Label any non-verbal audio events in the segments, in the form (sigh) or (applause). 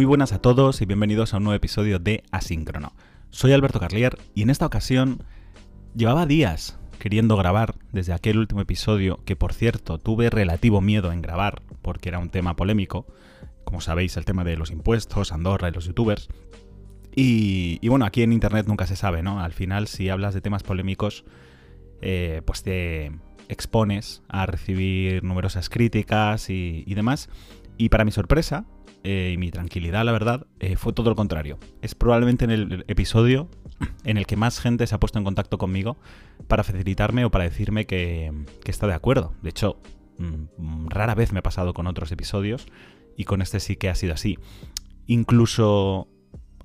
Muy buenas a todos y bienvenidos a un nuevo episodio de Asíncrono. Soy Alberto Carlier y en esta ocasión llevaba días queriendo grabar desde aquel último episodio que por cierto tuve relativo miedo en grabar porque era un tema polémico, como sabéis el tema de los impuestos, Andorra y los youtubers. Y, bueno, aquí en Internet nunca se sabe, ¿no? Al final si hablas de temas polémicos, eh, pues te expones a recibir numerosas críticas y demás. Y para mi sorpresa, eh, y mi tranquilidad, la verdad, eh, fue todo lo contrario. Es probablemente en el episodio en el que más gente se ha puesto en contacto conmigo para facilitarme o para decirme que, está de acuerdo. De hecho, mm, rara vez me ha pasado con otros episodios y con este sí que ha sido así. Incluso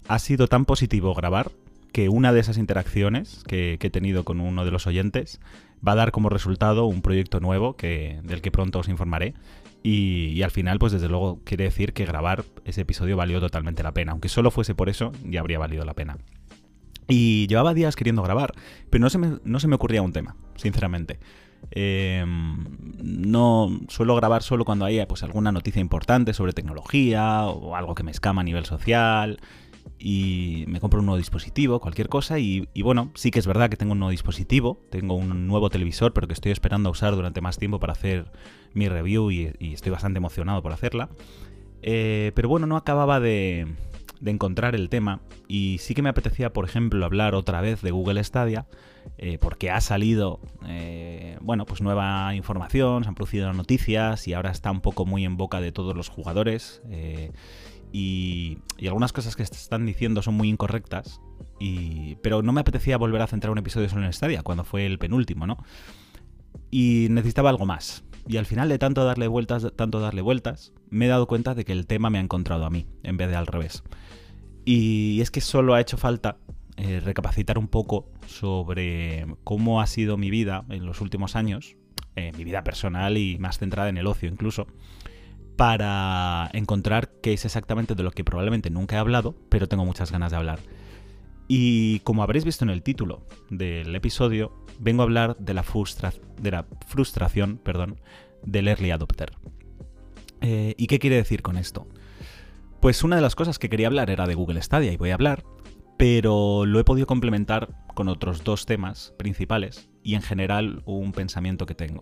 ha sido tan positivo grabar que una de esas interacciones que, he tenido con uno de los oyentes va a dar como resultado un proyecto nuevo que, del que pronto os informaré y, al final, pues desde luego quiere decir que grabar ese episodio valió totalmente la pena. Aunque solo fuese por eso, ya habría valido la pena. Y llevaba días queriendo grabar, pero no se me, no se me ocurría un tema, sinceramente. Em, no suelo grabar solo cuando haya pues, alguna noticia importante sobre tecnología o algo que me escama a nivel social y me compro un nuevo dispositivo, cualquier cosa. Y, bueno, sí que es verdad que tengo un nuevo dispositivo, tengo un nuevo televisor, pero que estoy esperando a usar durante más tiempo para hacer mi review y, estoy bastante emocionado por hacerla. Eh, pero bueno, no acababa de, encontrar el tema y sí que me apetecía, por ejemplo, hablar otra vez de Google Stadia, eh, porque ha salido, eh, bueno, pues nueva información, se han producido noticias y ahora está un poco muy en boca de todos los jugadores. Y, algunas cosas que están diciendo son muy incorrectas, y, pero no me apetecía volver a centrar un episodio solo en Stadia, cuando fue el penúltimo, ¿no? Y necesitaba algo más. Y al final de tanto darle vueltas, tanto darle vueltas, me he dado cuenta de que el tema me ha encontrado a mí, en vez de al revés. Y es que solo ha hecho falta eh, recapacitar un poco sobre cómo ha sido mi vida en los últimos años, eh, mi vida personal y más centrada en el ocio incluso, para encontrar qué es exactamente de lo que probablemente nunca he hablado, pero tengo muchas ganas de hablar. Y como habréis visto en el título del episodio, vengo a hablar de la, de frustración perdón, del early adopter. Eh, ¿Y qué quiere decir con esto? Pues una de las cosas que quería hablar era de Google Stadia y voy a hablar, pero lo he podido complementar con otros dos temas principales y en general un pensamiento que tengo.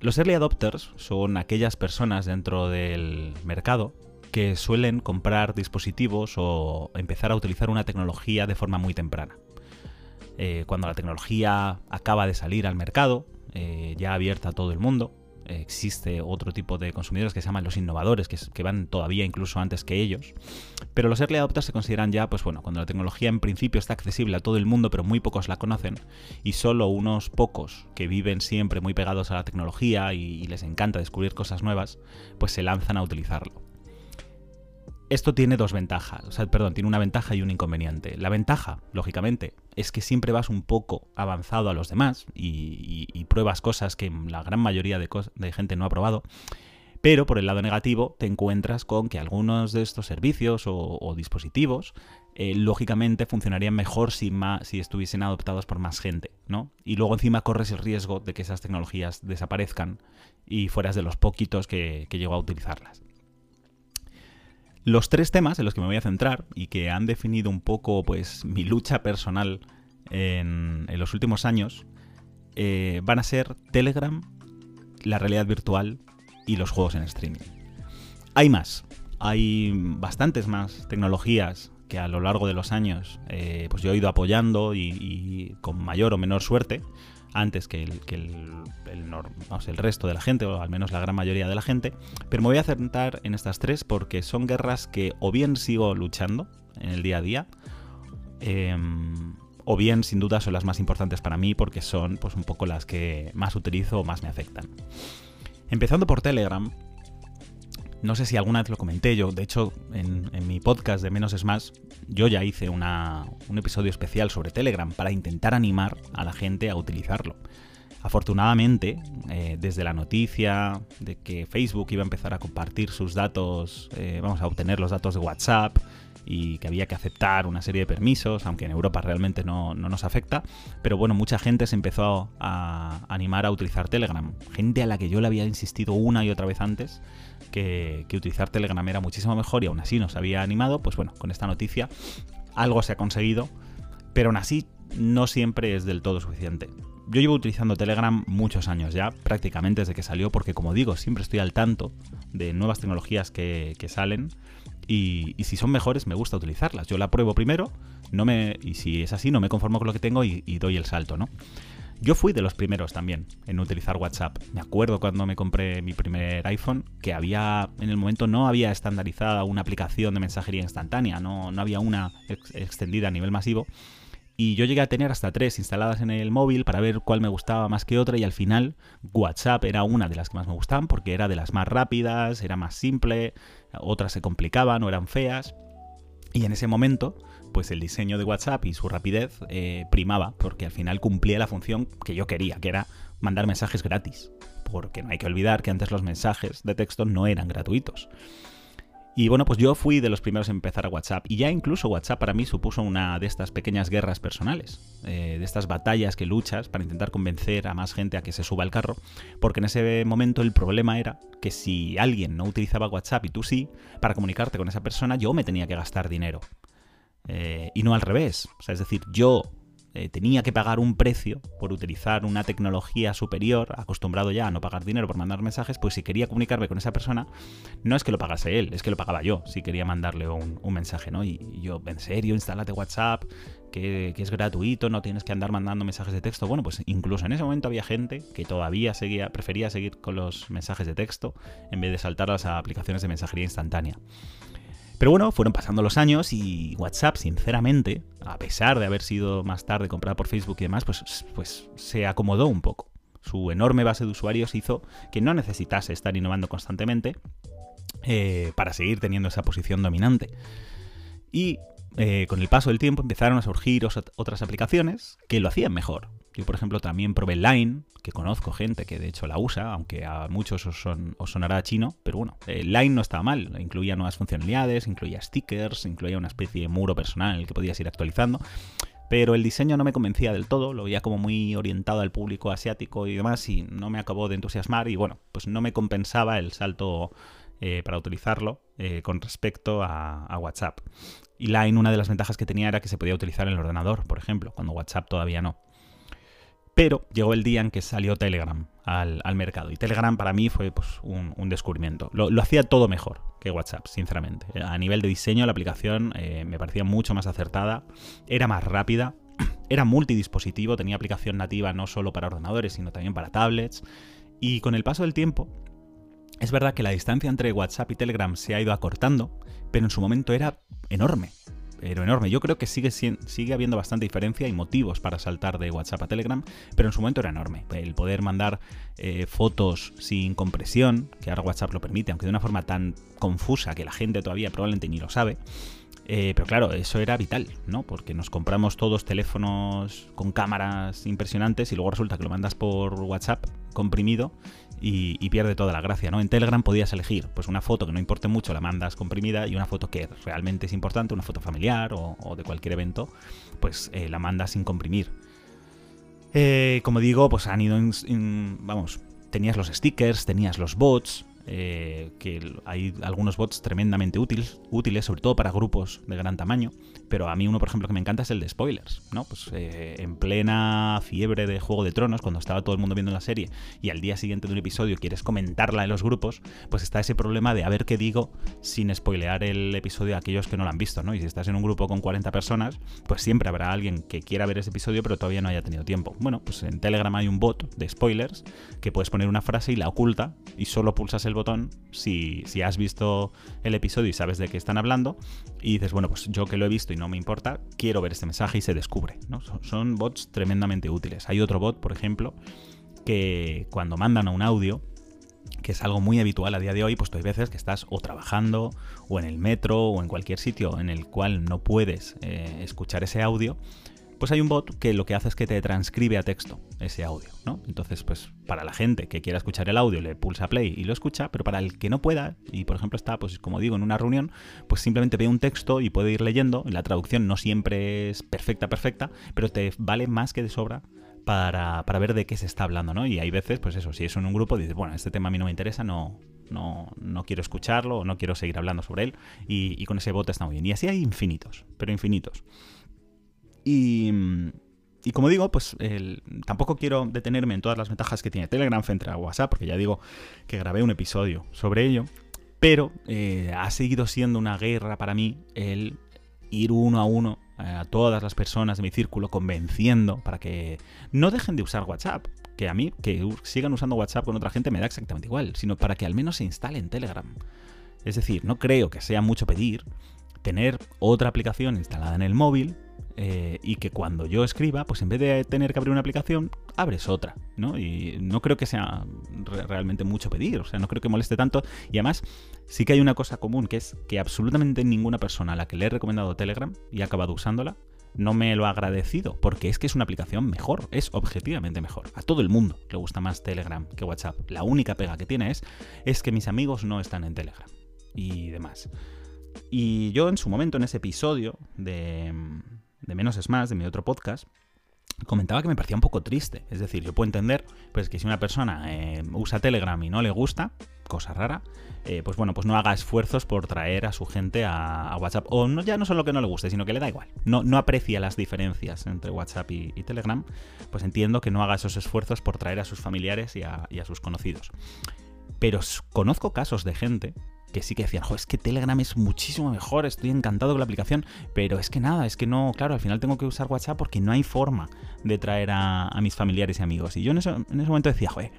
Los early adopters son aquellas personas dentro del mercado que suelen comprar dispositivos o empezar a utilizar una tecnología de forma muy temprana. Eh, cuando la tecnología acaba de salir al mercado, eh, ya abierta a todo el mundo, existe otro tipo de consumidores que se llaman los innovadores, que, van todavía incluso antes que ellos. Pero los early adopters se consideran ya, pues bueno, cuando la tecnología en principio está accesible a todo el mundo, pero muy pocos la conocen, y solo unos pocos que viven siempre muy pegados a la tecnología y les encanta descubrir cosas nuevas, pues se lanzan a utilizarlo. Esto tiene dos ventajas, o sea, perdón, tiene una ventaja y un inconveniente. La ventaja, lógicamente, es que siempre vas un poco avanzado a los demás y, pruebas cosas que la gran mayoría de, gente no ha probado. Pero por el lado negativo te encuentras con que algunos de estos servicios o, dispositivos eh, lógicamente funcionarían mejor si, si estuviesen adoptados por más gente, ¿no? Y luego encima corres el riesgo de que esas tecnologías desaparezcan y fueras de los poquitos que, que llegó a utilizarlas. Los tres temas en los que me voy a centrar y que han definido un poco pues mi lucha personal en, los últimos años eh, van a ser Telegram, la realidad virtual y los juegos en streaming. Hay más, hay bastantes más tecnologías que a lo largo de los años eh, pues yo he ido apoyando y, con mayor o menor suerte antes que, el, el, resto de la gente, o al menos la gran mayoría de la gente, pero me voy a centrar en estas tres porque son guerras que o bien sigo luchando en el día a día, em, o bien sin duda son las más importantes para mí porque son pues un poco las que más utilizo o más me afectan. Empezando por Telegram, no sé si alguna vez lo comenté yo, de hecho en, mi podcast de Menos es Más, yo ya hice un episodio especial sobre Telegram para intentar animar a la gente a utilizarlo. Afortunadamente, eh, desde la noticia de que Facebook iba a empezar a compartir sus datos, eh, vamos a obtener los datos de WhatsApp y que había que aceptar una serie de permisos, aunque en Europa realmente no, nos afecta, pero bueno, mucha gente se empezó a animar a utilizar Telegram, gente a la que yo le había insistido una y otra vez antes que, utilizar Telegram era muchísimo mejor y aún así nos había animado, pues bueno, con esta noticia algo se ha conseguido, pero aún así no siempre es del todo suficiente yo llevo utilizando Telegram muchos años ya, prácticamente desde que salió, porque como digo, siempre estoy al tanto de nuevas tecnologías que, salen y, si son mejores me gusta utilizarlas. Yo la pruebo primero no me, y si es así no me conformo con lo que tengo y, doy el salto, ¿no? Yo fui de los primeros también en utilizar WhatsApp. Me acuerdo cuando me compré mi primer iPhone que había, en el momento no había estandarizada una aplicación de mensajería instantánea, no, no había una extendida a nivel masivo y yo llegué a tener hasta tres instaladas en el móvil para ver cuál me gustaba más que otra y al final WhatsApp era una de las que más me gustaban porque era de las más rápidas, era más simple, otras se complicaban o eran feas. Y en ese momento, pues el diseño de WhatsApp y su rapidez eh, primaba porque al final cumplía la función que yo quería, que era mandar mensajes gratis. Porque no hay que olvidar que antes los mensajes de texto no eran gratuitos. Y bueno, pues yo fui de los primeros en empezar a WhatsApp. Y ya incluso WhatsApp para mí supuso una de estas pequeñas guerras personales, eh, de estas batallas que luchas para intentar convencer a más gente a que se suba al carro. Porque en ese momento el problema era que si alguien no utilizaba WhatsApp y tú sí, para comunicarte con esa persona yo me tenía que gastar dinero. Eh, y no al revés. O sea, es decir, yo eh, tenía que pagar un precio por utilizar una tecnología superior, acostumbrado ya a no pagar dinero por mandar mensajes, pues si quería comunicarme con esa persona, no es que lo pagase él, es que lo pagaba yo, si quería mandarle un, mensaje, ¿no? Y, yo, en serio, instálate WhatsApp, que, es gratuito, no tienes que andar mandando mensajes de texto. Bueno, pues incluso en ese momento había gente que todavía seguía, prefería seguir con los mensajes de texto en vez de saltar las aplicaciones de mensajería instantánea. Pero bueno, fueron pasando los años y WhatsApp, sinceramente, a pesar de haber sido más tarde comprada por Facebook y demás, pues, pues se acomodó un poco. Su enorme base de usuarios hizo que no necesitase estar innovando constantemente eh, para seguir teniendo esa posición dominante. Y eh, con el paso del tiempo empezaron a surgir otras aplicaciones que lo hacían mejor. Yo, por ejemplo, también probé Line, que conozco gente que de hecho la usa, aunque a muchos os, sonará chino, pero bueno, eh, Line no estaba mal, incluía nuevas funcionalidades, incluía stickers, incluía una especie de muro personal que podías ir actualizando. Pero el diseño no me convencía del todo, lo veía como muy orientado al público asiático y demás, y no me acabó de entusiasmar, y bueno, pues no me compensaba el salto eh, para utilizarlo eh, con respecto a, WhatsApp. Y Line, una de las ventajas que tenía era que se podía utilizar en el ordenador, por ejemplo, cuando WhatsApp todavía no. Pero llegó el día en que salió Telegram al, mercado. Y Telegram para mí fue pues, un, descubrimiento. Lo, hacía todo mejor que WhatsApp, sinceramente. A nivel de diseño, la aplicación eh, me parecía mucho más acertada. Era más rápida. (clears throat) Era multidispositivo. Tenía aplicación nativa no solo para ordenadores, sino también para tablets. Y con el paso del tiempo, es verdad que la distancia entre WhatsApp y Telegram se ha ido acortando, pero en su momento era enorme pero enorme. Yo creo que sigue, sigue habiendo bastante diferencia y motivos para saltar de WhatsApp a Telegram, pero en su momento era enorme. El poder mandar eh, fotos sin compresión, que ahora WhatsApp lo permite, aunque de una forma tan confusa que la gente todavía probablemente ni lo sabe. Eh, pero claro, eso era vital, ¿no? Porque nos compramos todos teléfonos con cámaras impresionantes y luego resulta que lo mandas por WhatsApp comprimido y, pierde toda la gracia, ¿no? En Telegram podías elegir pues una foto que no importe mucho, la mandas comprimida, y una foto que realmente es importante, una foto familiar o, de cualquier evento, pues eh, la mandas sin comprimir. Eh, como digo, pues han ido, vamos, tenías los stickers, tenías los bots, eh, que hay algunos bots tremendamente útiles, útiles, sobre todo para grupos de gran tamaño, pero a mí uno, por ejemplo, que me encanta es el de spoilers, ¿no? Pues eh, en plena fiebre de Juego de Tronos, cuando estaba todo el mundo viendo la serie y al día siguiente de un episodio quieres comentarla en los grupos, pues está ese problema de a ver qué digo sin spoilear el episodio a aquellos que no lo han visto, ¿no? Y si estás en un grupo con 40 personas, pues siempre habrá alguien que quiera ver ese episodio pero todavía no haya tenido tiempo. Bueno, pues en Telegram hay un bot de spoilers que puedes poner una frase y la oculta y solo pulsas el botón si, si has visto el episodio y sabes de qué están hablando y dices, bueno, pues yo que lo he visto y no me importa, quiero ver este mensaje y se descubre. ¿no? Son, bots tremendamente útiles. Hay otro bot, por ejemplo, que cuando mandan a un audio, que es algo muy habitual a día de hoy, pues hay veces que estás o trabajando o en el metro o en cualquier sitio en el cual no puedes eh, escuchar ese audio, pues hay un bot que lo que hace es que te transcribe a texto ese audio, ¿no? Entonces, pues para la gente que quiera escuchar el audio, le pulsa play y lo escucha, pero para el que no pueda, y por ejemplo está, pues como digo, en una reunión, pues simplemente ve un texto y puede ir leyendo. La traducción no siempre es perfecta, perfecta, pero te vale más que de sobra para, ver de qué se está hablando, ¿no? Y hay veces, pues eso, si es en un grupo, dices, bueno, este tema a mí no me interesa, no, no, no quiero escucharlo no quiero seguir hablando sobre él, y, y con ese bot está muy bien. Y así hay infinitos, pero infinitos. Y, como digo, pues tampoco quiero detenerme en todas las ventajas que tiene Telegram frente a WhatsApp, porque ya digo que grabé un episodio sobre ello, pero eh, ha seguido siendo una guerra para mí el ir uno a uno eh, a todas las personas de mi círculo convenciendo para que no dejen de usar WhatsApp, que a mí que sigan usando WhatsApp con otra gente me da exactamente igual, sino para que al menos se instalen Telegram. Es decir, no creo que sea mucho pedir tener otra aplicación instalada en el móvil eh, y que cuando yo escriba, pues en vez de tener que abrir una aplicación, abres otra, ¿no? Y no creo que sea realmente mucho pedir, o sea, no creo que moleste tanto. Y además, sí que hay una cosa común, que es que absolutamente ninguna persona a la que le he recomendado Telegram y ha acabado usándola, no me lo ha agradecido, porque es que es una aplicación mejor, es objetivamente mejor. A todo el mundo le gusta más Telegram que WhatsApp. La única pega que tiene es, es que mis amigos no están en Telegram y demás. Y yo en su momento, en ese episodio de de Menos es Más, de mi otro podcast, comentaba que me parecía un poco triste. Es decir, yo puedo entender pues, que si una persona eh, usa Telegram y no le gusta, cosa rara, eh, pues bueno, pues no haga esfuerzos por traer a su gente a, WhatsApp. O no, ya no solo que no le guste, sino que le da igual. No, no aprecia las diferencias entre WhatsApp y, Telegram. Pues entiendo que no haga esos esfuerzos por traer a sus familiares y a, y a sus conocidos. Pero conozco casos de gente que sí que decían, es que Telegram es muchísimo mejor, estoy encantado con la aplicación, pero es que nada, es que no, claro, al final tengo que usar WhatsApp porque no hay forma de traer a, mis familiares y amigos. Y yo en ese, momento decía, joder,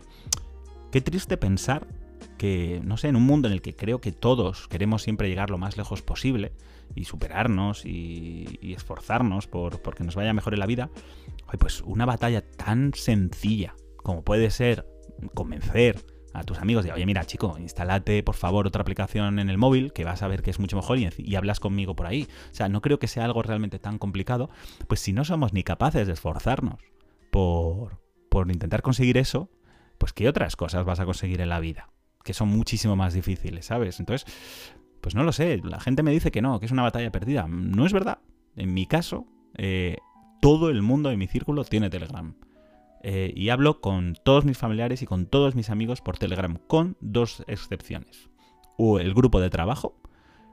qué triste pensar que, no sé, en un mundo en el que creo que todos queremos siempre llegar lo más lejos posible y superarnos y, esforzarnos por, porque nos vaya mejor en la vida, pues una batalla tan sencilla como puede ser convencer a tus amigos de, oye, mira, chico, instálate por favor otra aplicación en el móvil que vas a ver que es mucho mejor y, hablas conmigo por ahí. O sea, no creo que sea algo realmente tan complicado, pues si no somos ni capaces de esforzarnos por, por intentar conseguir eso, pues ¿qué otras cosas vas a conseguir en la vida? Que son muchísimo más difíciles, ¿sabes? Entonces, pues no lo sé, la gente me dice que no, que es una batalla perdida. No es verdad. En mi caso, eh, todo el mundo de mi círculo tiene Telegram. Eh, y hablo con todos mis familiares y con todos mis amigos por Telegram, con dos excepciones. O el grupo de trabajo,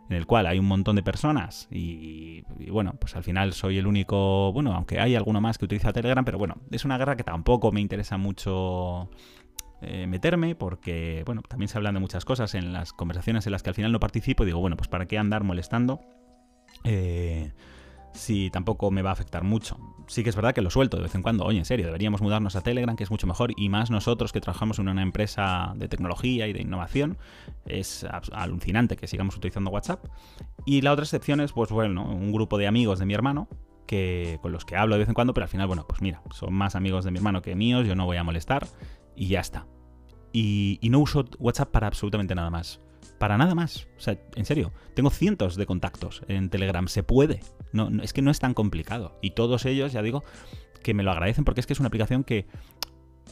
en el cual hay un montón de personas y, bueno, pues al final soy el único, bueno, aunque hay alguno más que utiliza Telegram, pero bueno, es una guerra que tampoco me interesa mucho eh, meterme porque, bueno, también se hablan de muchas cosas en las conversaciones en las que al final no participo y digo, bueno, pues para qué andar molestando. Eh, si tampoco me va a afectar mucho. Sí que es verdad que lo suelto de vez en cuando. Oye, en serio, deberíamos mudarnos a Telegram, que es mucho mejor, y más nosotros que trabajamos en una empresa de tecnología y de innovación. Es alucinante que sigamos utilizando WhatsApp. Y la otra excepción es, pues bueno, un grupo de amigos de mi hermano, que, con los que hablo de vez en cuando, pero al final, bueno, pues mira, son más amigos de mi hermano que míos, yo no voy a molestar, y ya está. y no uso WhatsApp para absolutamente nada más para nada más. O sea, en serio, tengo cientos de contactos en Telegram. Se puede. No, es que no es tan complicado. Y todos ellos, ya digo, que me lo agradecen porque es que es una aplicación que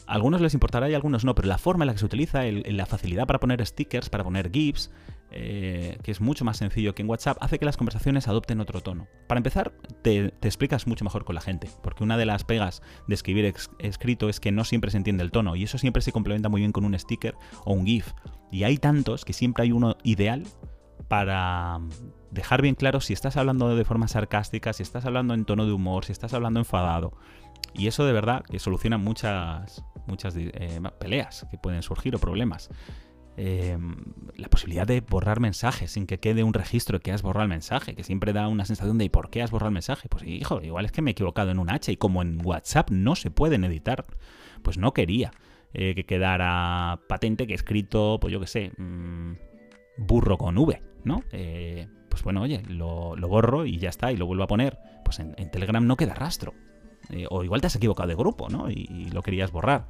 a algunos les importará y a algunos no, pero la forma en la que se utiliza, la facilidad para poner stickers, para poner GIFs, eh, que es mucho más sencillo que en WhatsApp, hace que las conversaciones adopten otro tono. Para empezar, te, explicas mucho mejor con la gente, porque una de las pegas de escribir escrito es que no siempre se entiende el tono, y eso siempre se complementa muy bien con un sticker o un GIF. Y hay tantos que siempre hay uno ideal para dejar bien claro si estás hablando de forma sarcástica, si estás hablando en tono de humor, si estás hablando enfadado. Y eso de verdad que soluciona muchas, muchas eh, peleas que pueden surgir o problemas. Em, la posibilidad de borrar mensajes sin que quede un registro que has borrado el mensaje, que siempre da una sensación de ¿y por qué has borrado el mensaje? Pues hijo, igual es que me he equivocado en un H y como en WhatsApp no se pueden editar, pues no quería eh, que quedara patente que he escrito, pues yo qué sé, mm, burro con V, ¿no? Eh, pues bueno, oye, lo, borro y ya está, y lo vuelvo a poner. Pues en, Telegram no queda rastro. Eh, o igual te has equivocado de grupo, ¿no? y lo querías borrar.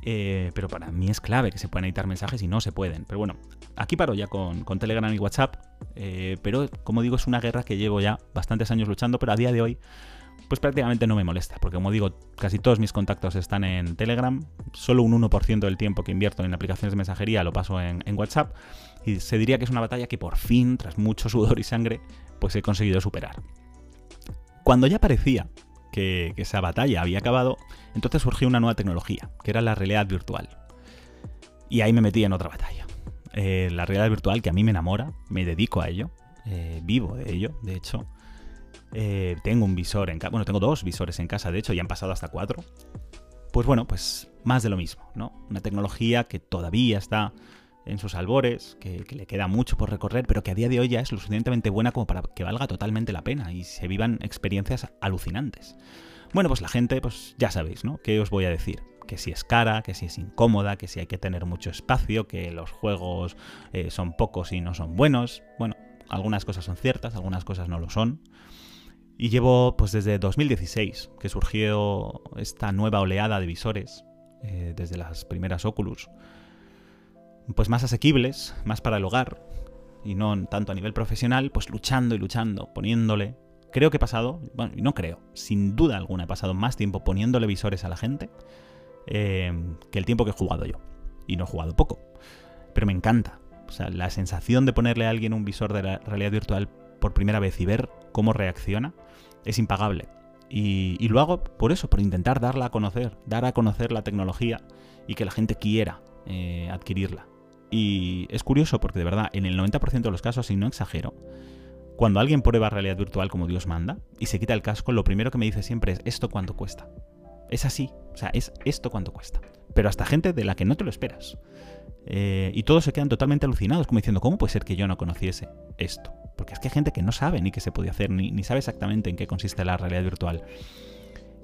Eh, pero para mí es clave que se puedan editar mensajes y no se pueden. Pero bueno, aquí paro ya con, Telegram y WhatsApp. Eh, pero como digo, es una guerra que llevo ya bastantes años luchando, pero a día de hoy, pues prácticamente no me molesta, porque como digo, casi todos mis contactos están en Telegram, solo un 1% del tiempo que invierto en aplicaciones de mensajería lo paso en, WhatsApp, y se diría que es una batalla que por fin, tras mucho sudor y sangre, pues he conseguido superar. Cuando ya parecía que, esa batalla había acabado, entonces surgió una nueva tecnología, que era la realidad virtual. Y ahí me metí en otra batalla. Eh, la realidad virtual que a mí me enamora, me dedico a ello, eh, vivo de ello, de hecho. Eh, tengo un visor en casa, bueno, tengo dos visores en casa, de hecho, y han pasado hasta cuatro. Pues bueno, pues más de lo mismo, ¿no? Una tecnología que todavía está en sus albores, que, le queda mucho por recorrer, pero que a día de hoy ya es lo suficientemente buena como para que valga totalmente la pena y se vivan experiencias alucinantes. Bueno, pues la gente, pues ya sabéis, ¿no? ¿Qué os voy a decir? Que si es cara, que si es incómoda, que si hay que tener mucho espacio, que los juegos eh, son pocos y no son buenos. Bueno, algunas cosas son ciertas, algunas cosas no lo son. Y llevo pues desde 2016 que surgió esta nueva oleada de visores, eh, desde las primeras Oculus, pues más asequibles, más para el hogar, y no tanto a nivel profesional, pues luchando y luchando, poniéndole... Creo que he pasado, bueno, no creo, sin duda alguna he pasado más tiempo poniéndole visores a la gente eh, que el tiempo que he jugado yo. Y no he jugado poco. Pero me encanta. O sea, la sensación de ponerle a alguien un visor de la realidad virtual por primera vez y ver cómo reacciona es impagable. Y, lo hago por eso, por intentar darla a conocer, dar a conocer la tecnología y que la gente quiera eh, adquirirla. Y es curioso porque de verdad, en el 90% de los casos, y no exagero, cuando alguien prueba realidad virtual como Dios manda y se quita el casco, lo primero que me dice siempre es esto cuánto cuesta. Es así, o sea, es esto cuánto cuesta. Pero hasta gente de la que no te lo esperas. Eh, y todos se quedan totalmente alucinados, como diciendo, ¿cómo puede ser que yo no conociese esto? Porque es que hay gente que no sabe ni qué se puede hacer, ni, sabe exactamente en qué consiste la realidad virtual.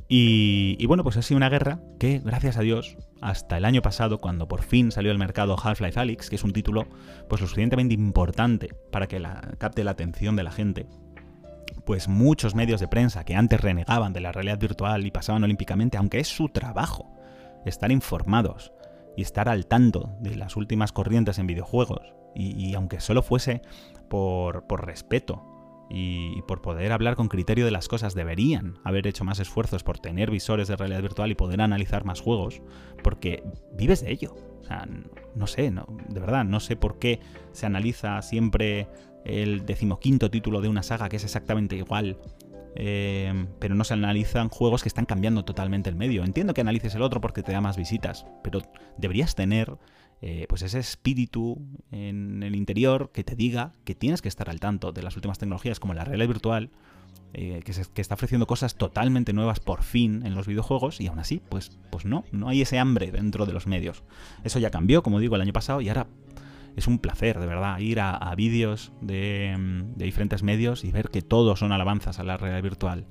Y, bueno, pues ha sido una guerra que, gracias a Dios, hasta el año pasado, cuando por fin salió al mercado Half-Life Alyx, que es un título pues lo suficientemente importante para que la, capte la atención de la gente, pues muchos medios de prensa que antes renegaban de la realidad virtual y pasaban olímpicamente, aunque es su trabajo estar informados y estar al tanto de las últimas corrientes en videojuegos, y, aunque solo fuese por, respeto y, por poder hablar con criterio de las cosas, deberían haber hecho más esfuerzos por tener visores de realidad virtual y poder analizar más juegos, porque vives de ello. O sea, no sé, de verdad, no sé por qué se analiza siempre el decimoquinto título de una saga que es exactamente igual eh, pero no se analizan juegos que están cambiando totalmente el medio. Entiendo que analices el otro porque te da más visitas, pero deberías tener eh, pues ese espíritu en el interior que te diga que tienes que estar al tanto de las últimas tecnologías como la realidad virtual, eh, que, está ofreciendo cosas totalmente nuevas por fin en los videojuegos y aún así, pues, pues no, no hay ese hambre dentro de los medios. Eso ya cambió, como digo, el año pasado y ahora es un placer, de verdad, ir a, vídeos de, diferentes medios y ver que todos son alabanzas a la realidad virtual.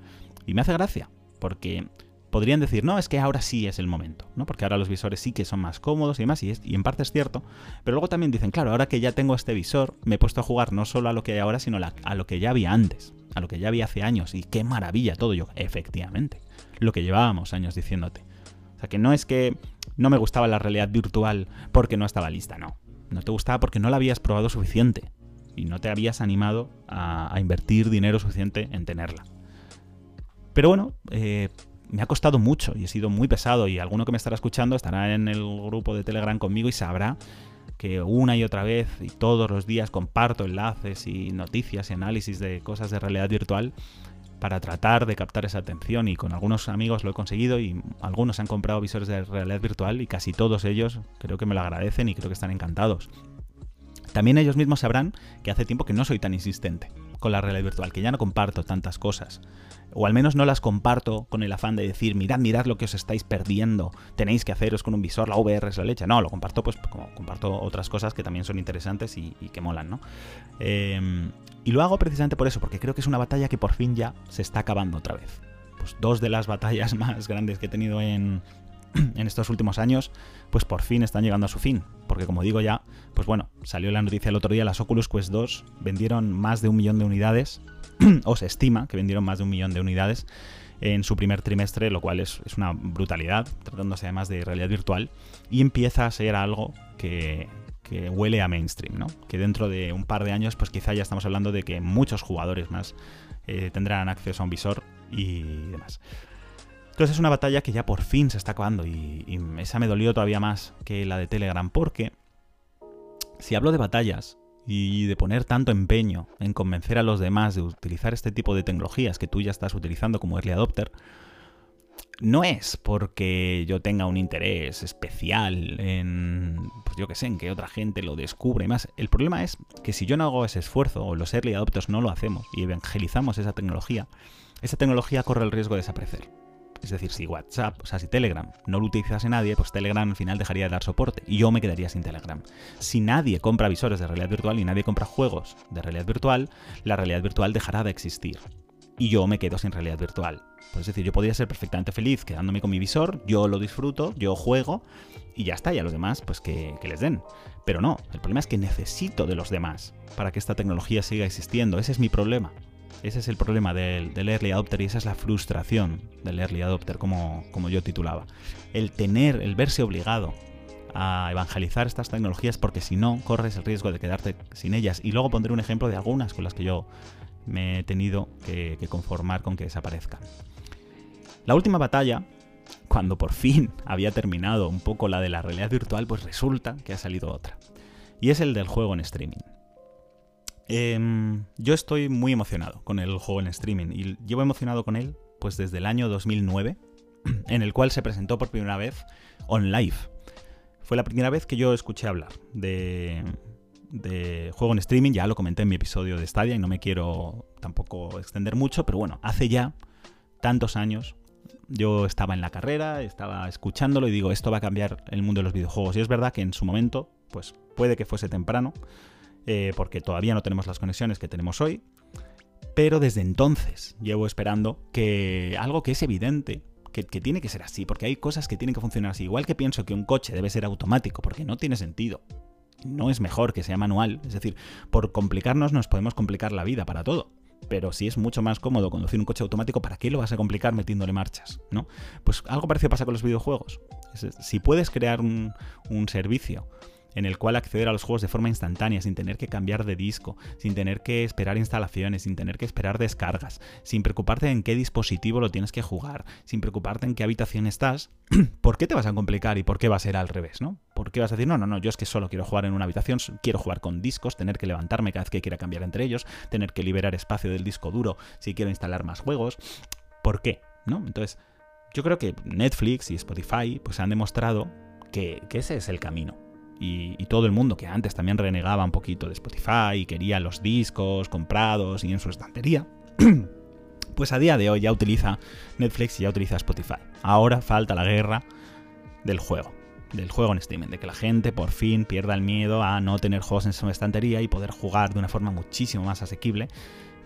Y me hace gracia, porque podrían decir, no, es que ahora sí es el momento, ¿no? Porque ahora los visores sí que son más cómodos y demás, y, y en parte es cierto. Pero luego también dicen, claro, ahora que ya tengo este visor, me he puesto a jugar no solo a lo que hay ahora, sino a lo que ya había antes, a lo que ya había hace años. Y qué maravilla todo yo, efectivamente. Lo que llevábamos años diciéndote. O sea, que no es que no me gustaba la realidad virtual porque no estaba lista, no. No te gustaba porque no la habías probado suficiente y no te habías animado a, invertir dinero suficiente en tenerla. Pero bueno, eh, me ha costado mucho y he sido muy pesado y alguno que me estará escuchando estará en el grupo de Telegram conmigo y sabrá que una y otra vez y todos los días comparto enlaces y noticias y análisis de cosas de realidad virtual para tratar de captar esa atención y con algunos amigos lo he conseguido y algunos han comprado visores de realidad virtual y casi todos ellos creo que me lo agradecen y creo que están encantados. También ellos mismos sabrán que hace tiempo que no soy tan insistente con la realidad virtual, que ya no comparto tantas cosas. O al menos no las comparto con el afán de decir, mirad, mirad lo que os estáis perdiendo, tenéis que haceros con un visor, la VR es la leche. No, lo comparto pues como comparto otras cosas que también son interesantes y, que molan, ¿no? Em, y lo hago precisamente por eso, porque creo que es una batalla que por fin ya se está acabando otra vez. Pues dos de las batallas (laughs) más grandes que he tenido en, en estos últimos años, pues por fin están llegando a su fin. Porque como digo ya, pues bueno, salió la noticia el otro día, las Oculus Quest 2 vendieron más de un millón de unidades, (clears throat) o se estima que vendieron más de un millón de unidades en su primer trimestre, lo cual es, una brutalidad, tratándose además de realidad virtual, y empieza a ser algo que, que huele a mainstream, ¿no? Que dentro de un par de años, pues quizá ya estamos hablando de que muchos jugadores más eh, tendrán acceso a un visor y demás. Entonces es una batalla que ya por fin se está acabando y, esa me dolió todavía más que la de Telegram porque si hablo de batallas y de poner tanto empeño en convencer a los demás de utilizar este tipo de tecnologías que tú ya estás utilizando como early adopter, no es porque yo tenga un interés especial en, pues yo que sé, en que otra gente lo descubre y más. El problema es que si yo no hago ese esfuerzo, o los early adopters no lo hacemos y evangelizamos esa tecnología, esa tecnología corre el riesgo de desaparecer. Es decir, si WhatsApp, o sea, si Telegram no lo utilizase nadie, pues Telegram al final dejaría de dar soporte y yo me quedaría sin Telegram. Si nadie compra visores de realidad virtual y nadie compra juegos de realidad virtual, la realidad virtual dejará de existir y yo me quedo sin realidad virtual. Pues es decir, yo podría ser perfectamente feliz quedándome con mi visor, yo lo disfruto, yo juego y ya está, y a los demás pues que, les den. Pero no, el problema es que necesito de los demás para que esta tecnología siga existiendo. Ese es mi problema. Ese es el problema del, early adopter y esa es la frustración del early adopter, como, como yo titulaba. El tener, el verse obligado a evangelizar estas tecnologías porque si no corres el riesgo de quedarte sin ellas. Y luego pondré un ejemplo de algunas con las que yo me he tenido que, conformar con que desaparezcan. La última batalla, cuando por fin (laughs) había terminado un poco la de la realidad virtual, pues resulta que ha salido otra. Y es el del juego en streaming. Em, yo estoy muy emocionado con el juego en streaming y llevo emocionado con él pues desde el año 2009, (clears throat) en el cual se presentó por primera vez on live. Fue la primera vez que yo escuché hablar de, de juego en streaming, ya lo comenté en mi episodio de Stadia y no me quiero tampoco extender mucho, pero bueno, hace ya tantos años yo estaba en la carrera, estaba escuchándolo y digo, esto va a cambiar el mundo de los videojuegos. Y es verdad que en su momento, pues puede que fuese temprano, eh, porque todavía no tenemos las conexiones que tenemos hoy, pero desde entonces llevo esperando que algo que es evidente, que, tiene que ser así, porque hay cosas que tienen que funcionar así. Igual que pienso que un coche debe ser automático, porque no tiene sentido no es mejor que sea manual. Es decir, por complicarnos nos podemos complicar la vida para todo. Pero si es mucho más cómodo conducir un coche automático, ¿para qué lo vas a complicar metiéndole marchas? ¿No? Pues algo parecido pasa con los videojuegos. Si puedes crear un servicio en el cual acceder a los juegos de forma instantánea, sin tener que cambiar de disco, sin tener que esperar instalaciones, sin tener que esperar descargas, sin preocuparte en qué dispositivo lo tienes que jugar, sin preocuparte en qué habitación estás, (clears throat) ¿por qué te vas a complicar y por qué va a ser al revés, ¿no? ¿Por qué vas a decir, no, no, no, yo es que solo quiero jugar en una habitación, quiero jugar con discos, tener que levantarme cada vez que quiera cambiar entre ellos, tener que liberar espacio del disco duro si quiero instalar más juegos? ¿Por qué? ¿No? Entonces, yo creo que Netflix y Spotify pues han demostrado que, que ese es el camino y, todo el mundo que antes también renegaba un poquito de Spotify y quería los discos comprados y en su estantería, (clears throat) pues a día de hoy ya utiliza Netflix y ya utiliza Spotify. Ahora falta la guerra del juego, del juego en Steam, de que la gente por fin pierda el miedo a no tener juegos en su estantería y poder jugar de una forma muchísimo más asequible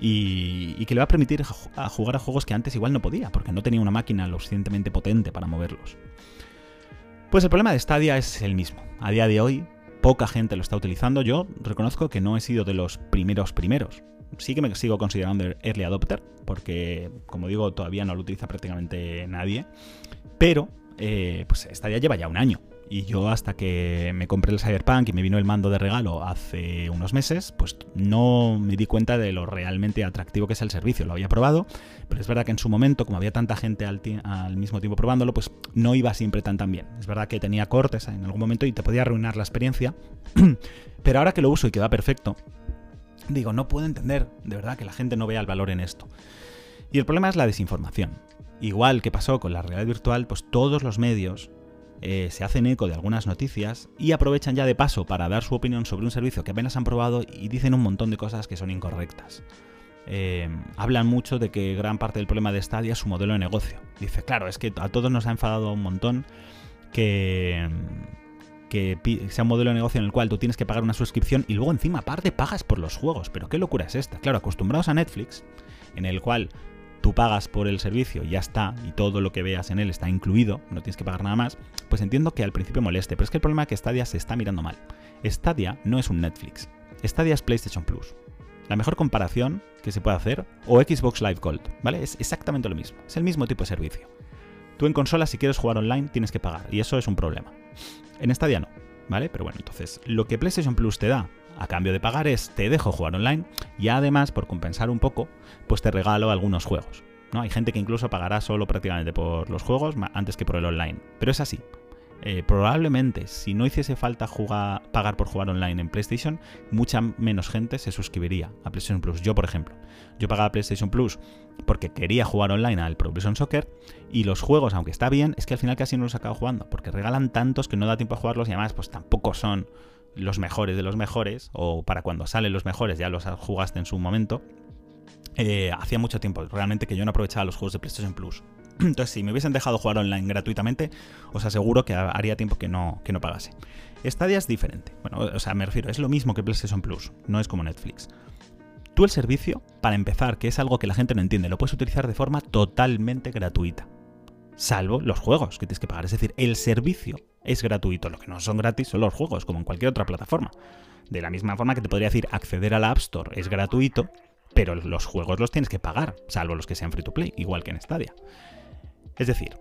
y, que le va a permitir jugar a juegos que antes igual no podía, porque no tenía una máquina lo suficientemente potente para moverlos. Pues el problema de Stadia es el mismo. A día de hoy, poca gente lo está utilizando. Yo reconozco que no he sido de los primeros primeros. Sí que me sigo considerando early adopter, porque, como digo, todavía no lo utiliza prácticamente nadie. Pero, eh, pues Stadia lleva ya un año. Y yo hasta que me compré el Cyberpunk y me vino el mando de regalo hace unos meses, pues no me di cuenta de lo realmente atractivo que es el servicio. Lo había probado, pero es verdad que en su momento, como había tanta gente al, mismo tiempo probándolo, pues no iba siempre tan tan bien. Es verdad que tenía cortes en algún momento y te podía arruinar la experiencia, (clears throat) pero ahora que lo uso y que va perfecto, digo, no puedo entender de verdad que la gente no vea el valor en esto. Y el problema es la desinformación. Igual que pasó con la realidad virtual, pues todos los medios eh, se hacen eco de algunas noticias y aprovechan ya de paso para dar su opinión sobre un servicio que apenas han probado y dicen un montón de cosas que son incorrectas. Eh, hablan mucho de que gran parte del problema de Stadia es su modelo de negocio. Dice, claro, es que a todos nos ha enfadado un montón que, que sea un modelo de negocio en el cual tú tienes que pagar una suscripción y luego encima aparte pagas por los juegos. Pero qué locura es esta. Claro, acostumbrados a Netflix, en el cual tú pagas por el servicio y ya está, y todo lo que veas en él está incluido, no tienes que pagar nada más, pues entiendo que al principio moleste, pero es que el problema es que Stadia se está mirando mal. Stadia no es un Netflix, Stadia es PlayStation Plus. La mejor comparación que se puede hacer, o Xbox Live Gold, ¿vale? Es exactamente lo mismo, es el mismo tipo de servicio. Tú en consola si quieres jugar online tienes que pagar, y eso es un problema. En Stadia no. ¿vale? Pero bueno, entonces, lo que PlayStation Plus te da a cambio de pagar es te dejo jugar online y además, por compensar un poco, pues te regalo algunos juegos. ¿no? Hay gente que incluso pagará solo prácticamente por los juegos antes que por el online. Pero es así. Eh, probablemente si no hiciese falta jugar, pagar por jugar online en PlayStation, mucha menos gente se suscribiría a PlayStation Plus. Yo, por ejemplo, yo pagaba PlayStation Plus porque quería jugar online al Pro Soccer y los juegos, aunque está bien, es que al final casi no los acabo jugando porque regalan tantos que no da tiempo a jugarlos y además pues tampoco son los mejores de los mejores o para cuando salen los mejores ya los jugaste en su momento. Eh, hacía mucho tiempo realmente que yo no aprovechaba los juegos de PlayStation Plus. (clears throat) Entonces, si me hubiesen dejado jugar online gratuitamente, os aseguro que haría tiempo que no, que no pagase. Stadia es diferente. Bueno, o sea, me refiero, es lo mismo que PlayStation Plus, no es como Netflix. Tú el servicio, para empezar, que es algo que la gente no entiende, lo puedes utilizar de forma totalmente gratuita. Salvo los juegos que tienes que pagar. Es decir, el servicio es gratuito. Lo que no son gratis son los juegos, como en cualquier otra plataforma. De la misma forma que te podría decir acceder a la App Store es gratuito, pero los juegos los tienes que pagar, salvo los que sean free to play, igual que en Stadia. Es decir,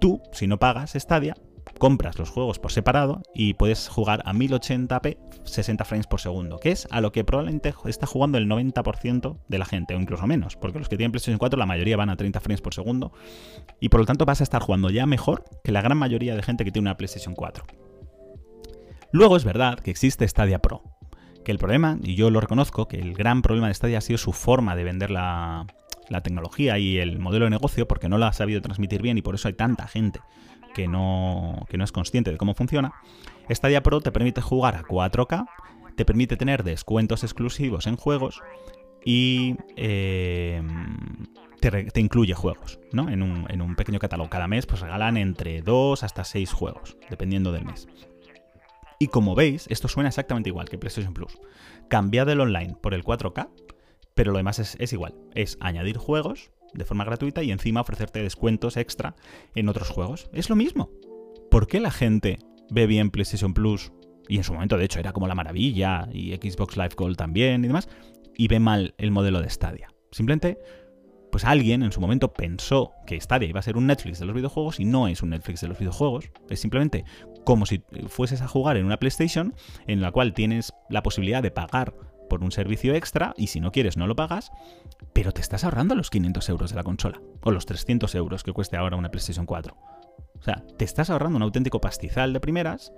tú, si no pagas Stadia, compras los juegos por separado y puedes jugar a 1080p 60 frames por segundo, que es a lo que probablemente está jugando el 90% de la gente, o incluso menos, porque los que tienen PlayStation 4 la mayoría van a 30 frames por segundo, y por lo tanto vas a estar jugando ya mejor que la gran mayoría de gente que tiene una PlayStation 4. Luego es verdad que existe Stadia Pro, que el problema, y yo lo reconozco, que el gran problema de Stadia ha sido su forma de vender la, tecnología y el modelo de negocio, porque no lo ha sabido transmitir bien y por eso hay tanta gente que no, que no es consciente de cómo funciona. Stadia Pro te permite jugar a 4K, te permite tener descuentos exclusivos en juegos y eh, te, incluye juegos, ¿no? En un, en un, pequeño catálogo. Cada mes pues regalan entre 2 hasta 6 juegos, dependiendo del mes. Y como veis, esto suena exactamente igual que PlayStation Plus. Cambiad el online por el 4K, pero lo demás es, igual. Es añadir juegos de forma gratuita y encima ofrecerte descuentos extra en otros juegos. Es lo mismo. ¿Por qué la gente ve bien PlayStation Plus? Y en su momento, de hecho, era como la maravilla, y Xbox Live Gold también y demás, y ve mal el modelo de Stadia. Simplemente pues alguien en su momento pensó que Stadia iba a ser un Netflix de los videojuegos y no es un Netflix de los videojuegos. Es simplemente como si fueses a jugar en una PlayStation en la cual tienes la posibilidad de pagar por un servicio extra y si no quieres no lo pagas, pero te estás ahorrando los 500 euros de la consola o los 300 euros que cueste ahora una PlayStation 4. O sea, te estás ahorrando un auténtico pastizal de primeras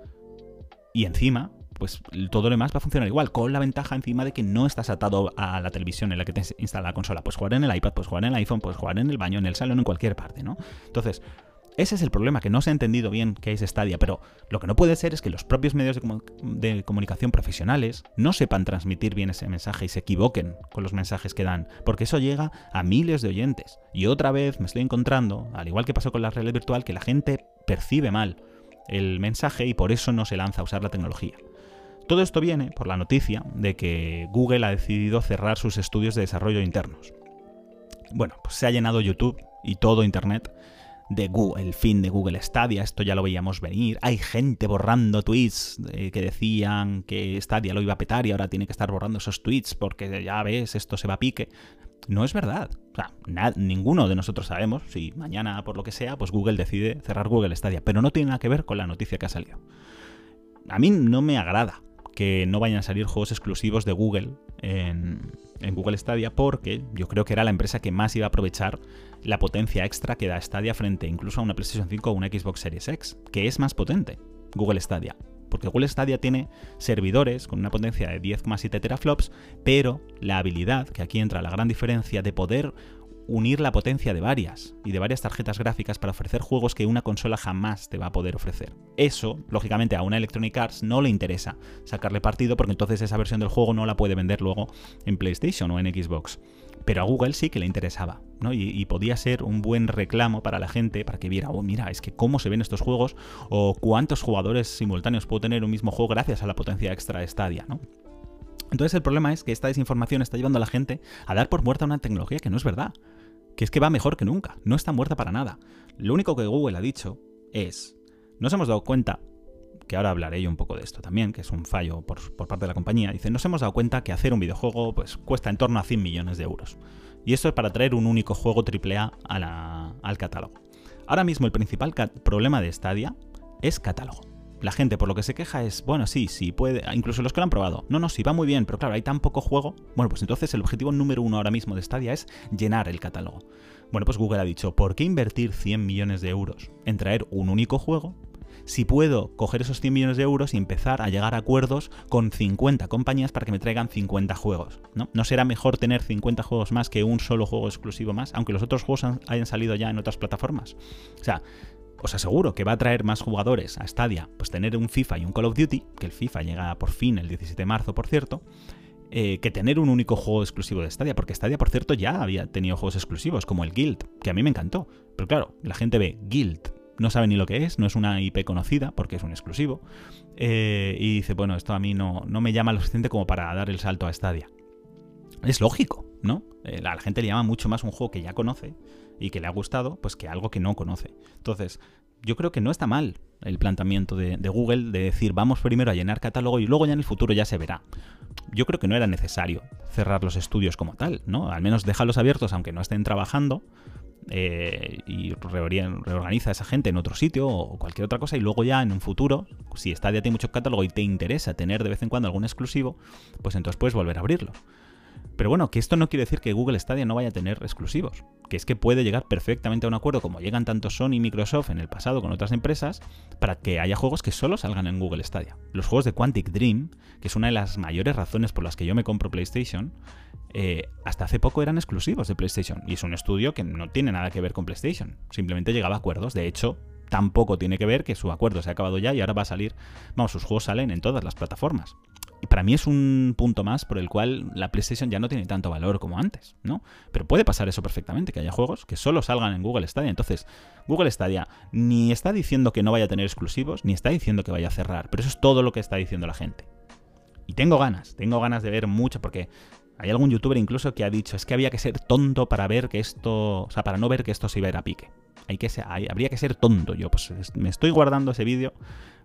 y encima pues todo lo demás va a funcionar igual, con la ventaja encima de que no estás atado a la televisión en la que te instala la consola. Puedes jugar en el iPad, puedes jugar en el iPhone, puedes jugar en el baño, en el salón, en cualquier parte, ¿no? Entonces, ese es el problema, que no se ha entendido bien qué es Stadia, pero lo que no puede ser es que los propios medios de, comunicación profesionales no sepan transmitir bien ese mensaje y se equivoquen con los mensajes que dan, porque eso llega a miles de oyentes. Y otra vez me estoy encontrando, al igual que pasó con la realidad virtual, que la gente percibe mal el mensaje y por eso no se lanza a usar la tecnología. Todo esto viene por la noticia de que Google ha decidido cerrar sus estudios de desarrollo internos. Bueno, pues se ha llenado YouTube y todo Internet de Google, el fin de Google Stadia, esto ya lo veíamos venir. Hay gente borrando tweets eh, que decían que Stadia lo iba a petar y ahora tiene que estar borrando esos tweets porque ya ves, esto se va a pique. No es verdad. O sea, ninguno de nosotros sabemos si mañana, por lo que sea, pues Google decide cerrar Google Stadia, pero no tiene nada que ver con la noticia que ha salido. A mí no me agrada que no vayan a salir juegos exclusivos de Google en, Google Stadia porque yo creo que era la empresa que más iba a aprovechar la potencia extra que da Stadia frente incluso a una PlayStation 5 o una Xbox Series X, que es más potente Google Stadia. Porque Google Stadia tiene servidores con una potencia de 10,7 teraflops, pero la habilidad, que aquí entra la gran diferencia, de poder unir la potencia de varias y de varias tarjetas gráficas para ofrecer juegos que una consola jamás te va a poder ofrecer. Eso, lógicamente, a una Electronic Arts no le interesa sacarle partido porque entonces esa versión del juego no la puede vender luego en PlayStation o en Xbox. Pero a Google sí que le interesaba, Y, podía ser un buen reclamo para la gente, para que viera, oh, mira, es que cómo se ven estos juegos, o cuántos jugadores simultáneos puedo tener un mismo juego gracias a la potencia extra de Stadia, ¿no? Entonces el problema es que esta desinformación está llevando a la gente a dar por muerta una tecnología que no es verdad que es que va mejor que nunca, no está muerta para nada. Lo único que Google ha dicho es, nos hemos dado cuenta, que ahora hablaré yo un poco de esto también, que es un fallo por, parte de la compañía, dice, nos hemos dado cuenta que hacer un videojuego pues, cuesta en torno a 100 millones de euros. Y esto es para traer un único juego AAA a al catálogo. Ahora mismo el principal problema de Stadia es catálogo. la gente por lo que se queja es, bueno, sí, sí, puede, incluso los que lo han probado. No, no, sí, va muy bien, pero claro, hay tan poco juego. Bueno, pues entonces el objetivo número uno ahora mismo de Stadia es llenar el catálogo. Bueno, pues Google ha dicho, ¿por qué invertir 100 millones de euros en traer un único juego si puedo coger esos 100 millones de euros y empezar a llegar a acuerdos con 50 compañías para que me traigan 50 juegos. ¿no? ¿No será mejor tener 50 juegos más que un solo juego exclusivo más, aunque los otros juegos hayan salido ya en otras plataformas? O sea, os aseguro que va a traer más jugadores a Stadia, pues tener un FIFA y un Call of Duty, que el FIFA llega por fin el 17 de marzo, por cierto, eh, que tener un único juego exclusivo de Stadia, porque Stadia, por cierto, ya había tenido juegos exclusivos, como el Guild, que a mí me encantó. Pero claro, la gente ve Guild, no sabe ni lo que es, no es una IP conocida porque es un exclusivo, eh, y dice, bueno, esto a mí no, no me llama lo suficiente como para dar el salto a Stadia. Es lógico, ¿no? Eh, la gente le llama mucho más un juego que ya conoce y que le ha gustado, pues que algo que no conoce. Entonces, yo creo que no está mal el planteamiento de, de, Google de decir vamos primero a llenar catálogo y luego ya en el futuro ya se verá. Yo creo que no era necesario cerrar los estudios como tal, ¿no? Al menos déjalos abiertos aunque no estén trabajando eh, y reorganiza a esa gente en otro sitio o cualquier otra cosa y luego ya en un futuro, si Stadia tiene mucho catálogo y te interesa tener de vez en cuando algún exclusivo, pues entonces puedes volver a abrirlo. Pero bueno, que esto no quiere decir que Google Stadia no vaya a tener exclusivos, que es que puede llegar perfectamente a un acuerdo como llegan tanto Sony y Microsoft en el pasado con otras empresas para que haya juegos que solo salgan en Google Stadia. Los juegos de Quantic Dream, que es una de las mayores razones por las que yo me compro PlayStation, eh, hasta hace poco eran exclusivos de PlayStation y es un estudio que no tiene nada que ver con PlayStation, simplemente llegaba a acuerdos, de hecho tampoco tiene que ver que su acuerdo se ha acabado ya y ahora va a salir, vamos, sus juegos salen en todas las plataformas. Y para mí es un punto más por el cual la PlayStation ya no tiene tanto valor como antes, ¿no? Pero puede pasar eso perfectamente, que haya juegos que solo salgan en Google Stadia. Entonces, Google Stadia ni está diciendo que no vaya a tener exclusivos, ni está diciendo que vaya a cerrar. Pero eso es todo lo que está diciendo la gente. Y tengo ganas, tengo ganas de ver mucho, porque hay algún youtuber incluso que ha dicho, es que había que ser tonto para ver que esto, o sea, para no ver que esto se iba a ir a pique. Hay que ser, habría que ser tonto. Yo pues me estoy guardando ese vídeo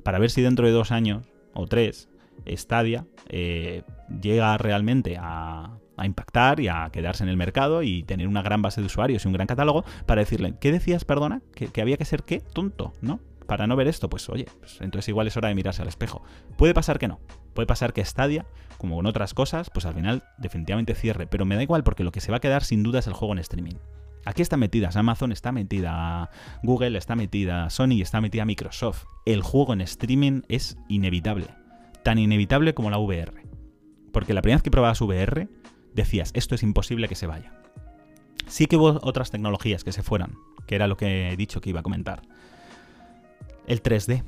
para ver si dentro de dos años o tres Stadia eh, llega realmente a, impactar y a quedarse en el mercado y tener una gran base de usuarios y un gran catálogo para decirle, ¿qué decías, perdona? ¿Que, había que ser qué? Tonto, ¿no? Para no ver esto, pues oye, pues entonces igual es hora de mirarse al espejo. Puede pasar que no. Puede pasar que Stadia, como con otras cosas, pues al final definitivamente cierre. Pero me da igual porque lo que se va a quedar sin duda es el juego en streaming. Aquí está metida Amazon, está metida Google, está metida Sony está metida Microsoft. El juego en streaming es inevitable tan inevitable como la VR. Porque la primera vez que probabas VR, decías, esto es imposible que se vaya. Sí que hubo otras tecnologías que se fueran, que era lo que he dicho que iba a comentar. El 3D.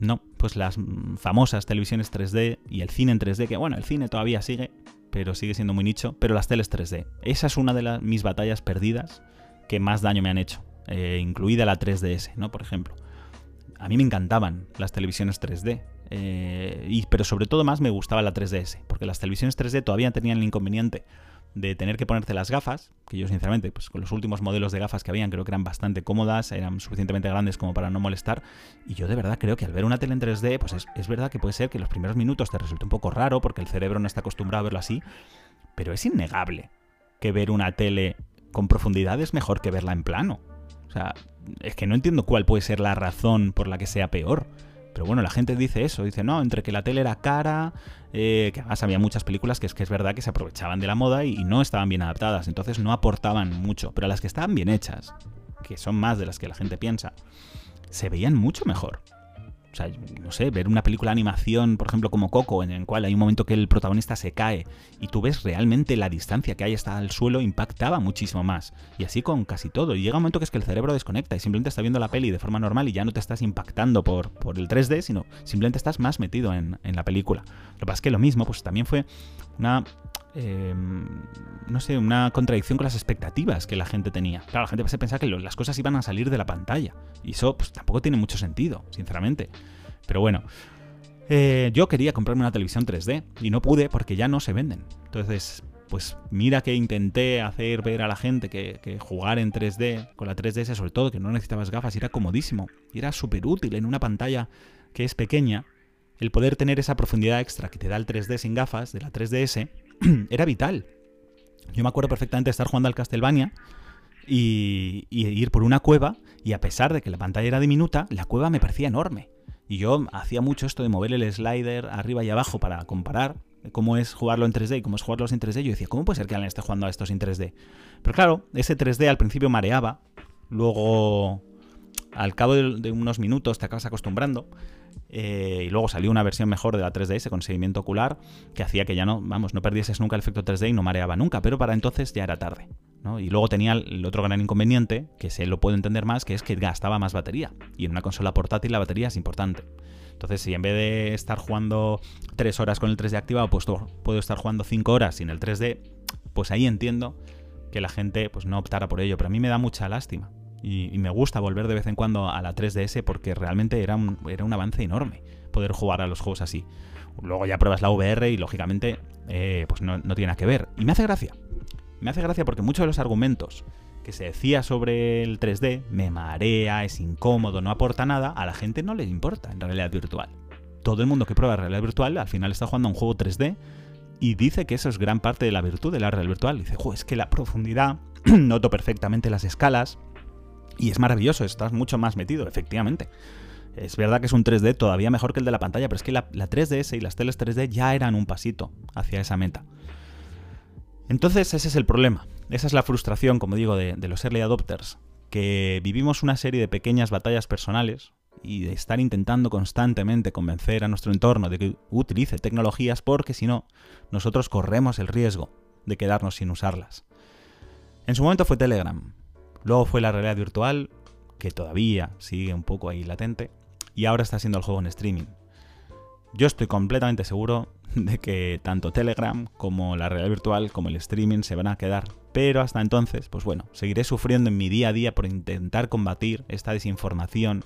No, pues las famosas televisiones 3D y el cine en 3D, que bueno, el cine todavía sigue, pero sigue siendo muy nicho, pero las teles 3D. Esa es una de las, mis batallas perdidas que más daño me han hecho, eh, incluida la 3DS, ¿no? Por ejemplo. A mí me encantaban las televisiones 3D, eh, pero sobre todo más me gustaba la 3DS, porque las televisiones 3D todavía tenían el inconveniente de tener que ponerte las gafas, que yo sinceramente, pues con los últimos modelos de gafas que habían, creo que eran bastante cómodas, eran suficientemente grandes como para no molestar, y yo de verdad creo que al ver una tele en 3D, pues es, es verdad que puede ser que los primeros minutos te resulte un poco raro, porque el cerebro no está acostumbrado a verlo así, pero es innegable que ver una tele con profundidad es mejor que verla en plano. O sea, es que no entiendo cuál puede ser la razón por la que sea peor. Pero bueno, la gente dice eso, dice, no, entre que la tele era cara, eh, que además había muchas películas que es que es verdad que se aprovechaban de la moda y, no estaban bien adaptadas, entonces no aportaban mucho, pero las que estaban bien hechas, que son más de las que la gente piensa, se veían mucho mejor. O sea, no sé, ver una película de animación, por ejemplo, como Coco, en el cual hay un momento que el protagonista se cae y tú ves realmente la distancia que hay hasta el suelo, impactaba muchísimo más. Y así con casi todo. Y llega un momento que es que el cerebro desconecta y simplemente está viendo la peli de forma normal y ya no te estás impactando por, por el 3D, sino simplemente estás más metido en, en la película. Lo que pasa es que lo mismo, pues también fue una Em, no sé, una contradicción con las expectativas que la gente tenía. Claro, la gente se pensaba que las cosas iban a salir de la pantalla. Y eso pues, tampoco tiene mucho sentido, sinceramente. Pero bueno, eh, yo quería comprarme una televisión 3D y no pude porque ya no se venden. Entonces, pues mira que intenté hacer ver a la gente que, jugar en 3D, con la 3DS sobre todo, que no necesitabas gafas, era comodísimo. Y era súper útil en una pantalla que es pequeña. El poder tener esa profundidad extra que te da el 3D sin gafas de la 3DS (clears throat) era vital. Yo me acuerdo perfectamente de estar jugando al Castlevania y, ir por una cueva y a pesar de que la pantalla era diminuta, la cueva me parecía enorme. Y yo hacía mucho esto de mover el slider arriba y abajo para comparar cómo es jugarlo en 3D y cómo es jugarlo sin 3D. Yo decía, ¿cómo puede ser que alguien esté jugando a esto sin 3D? Pero claro, ese 3D al principio mareaba, luego al cabo de, unos minutos te acabas acostumbrando. Eh, y luego salió una versión mejor de la 3DS con seguimiento ocular que hacía que ya no, vamos, no perdieses nunca el efecto 3D y no mareaba nunca, pero para entonces ya era tarde. Y luego tenía el otro gran inconveniente, que se lo puedo entender más, que es que gastaba más batería. Y en una consola portátil la batería es importante. Entonces, si en vez de estar jugando 3 horas con el 3D activado, pues puedo estar jugando 5 horas sin el 3D, pues ahí entiendo que la gente pues, no optara por ello. Pero a mí me da mucha lástima. Y, me gusta volver de vez en cuando a la 3DS porque realmente era un, era un avance enorme poder jugar a los juegos así. Luego ya pruebas la VR y lógicamente eh, pues no, no tiene nada que ver. Y me hace gracia. Me hace gracia porque muchos de los argumentos que se decía sobre el 3D, me marea, es incómodo, no aporta nada, a la gente no le importa en realidad virtual. Todo el mundo que prueba realidad virtual al final está jugando a un juego 3D y dice que eso es gran parte de la virtud de la realidad virtual. Dice, es que la profundidad, (clears throat) noto perfectamente las escalas y es maravilloso, estás mucho más metido, efectivamente. Es verdad que es un 3D todavía mejor que el de la pantalla, pero es que la, la 3DS y las teles 3D ya eran un pasito hacia esa meta. Entonces ese es el problema. Esa es la frustración, como digo, de, los early adopters, que vivimos una serie de pequeñas batallas personales y de estar intentando constantemente convencer a nuestro entorno de que utilice tecnologías porque si no, nosotros corremos el riesgo de quedarnos sin usarlas. En su momento fue Telegram, luego fue la realidad virtual, que todavía sigue un poco ahí latente, y ahora está siendo el juego en streaming. Yo estoy completamente seguro (laughs) de que tanto Telegram como la realidad virtual como el streaming se van a quedar. Pero hasta entonces, pues bueno, seguiré sufriendo en mi día a día por intentar combatir esta desinformación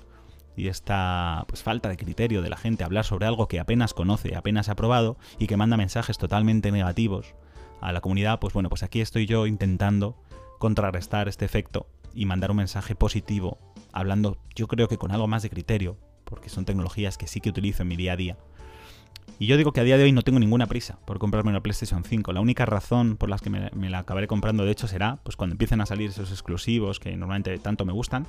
y esta pues, falta de criterio de la gente hablar sobre algo que apenas conoce, apenas ha probado y que manda mensajes totalmente negativos a la comunidad, pues bueno, pues aquí estoy yo intentando contrarrestar este efecto y mandar un mensaje positivo, hablando yo creo que con algo más de criterio, porque son tecnologías que sí que utilizo en mi día a día y yo digo que a día de hoy no tengo ninguna prisa por comprarme una PlayStation 5. La única razón por la que me, la acabaré comprando, de hecho, será pues cuando empiecen a salir esos exclusivos que normalmente tanto me gustan.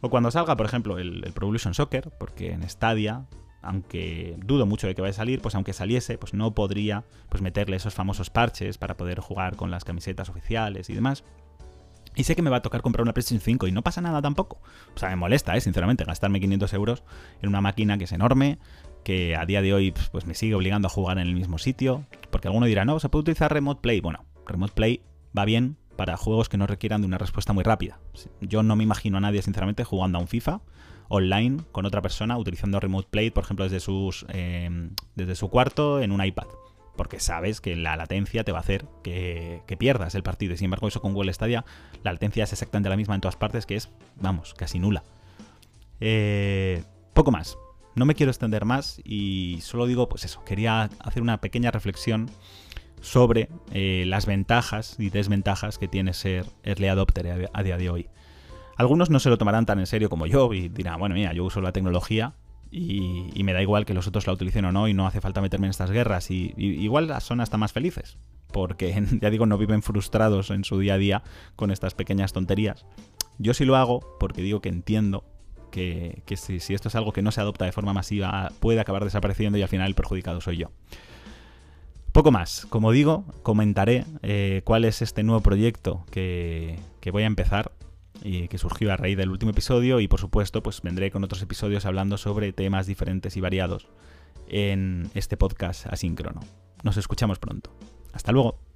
O cuando salga, por ejemplo, el, Pro Evolution Soccer, porque en Stadia, aunque dudo mucho de que vaya a salir, pues aunque saliese, pues no podría pues meterle esos famosos parches para poder jugar con las camisetas oficiales y demás. Y sé que me va a tocar comprar una PlayStation 5 y no pasa nada tampoco. O sea, me molesta, ¿eh? sinceramente, gastarme 500 euros en una máquina que es enorme, que a día de hoy pues, pues me sigue obligando a jugar en el mismo sitio. Porque alguno dirá, no, se puede utilizar Remote Play. Bueno, Remote Play va bien para juegos que no requieran de una respuesta muy rápida. Yo no me imagino a nadie, sinceramente, jugando a un FIFA online con otra persona utilizando Remote Play, por ejemplo, desde, sus, em, desde su cuarto en un iPad. Porque sabes que la latencia te va a hacer que, pierdas el partido. Y sin embargo, eso con Google Stadia, la latencia es exactamente la misma en todas partes, que es, vamos, casi nula. Eh, poco más no me quiero extender más y solo digo, pues eso, quería hacer una pequeña reflexión sobre eh, las ventajas y desventajas que tiene ser early adopter a, día de hoy. Algunos no se lo tomarán tan en serio como yo y dirán, bueno, mira, yo uso la tecnología y, me da igual que los otros la utilicen o no y no hace falta meterme en estas guerras y, y igual son hasta más felices porque (laughs) ya digo, no viven frustrados en su día a día con estas pequeñas tonterías. Yo sí lo hago porque digo que entiendo que, si, esto es algo que no se adopta de forma masiva puede acabar desapareciendo y al final el perjudicado soy yo. Poco más, como digo, comentaré eh, cuál es este nuevo proyecto que, voy a empezar y que surgió a raíz del último episodio y por supuesto pues vendré con otros episodios hablando sobre temas diferentes y variados en este podcast asíncrono. Nos escuchamos pronto. Hasta luego.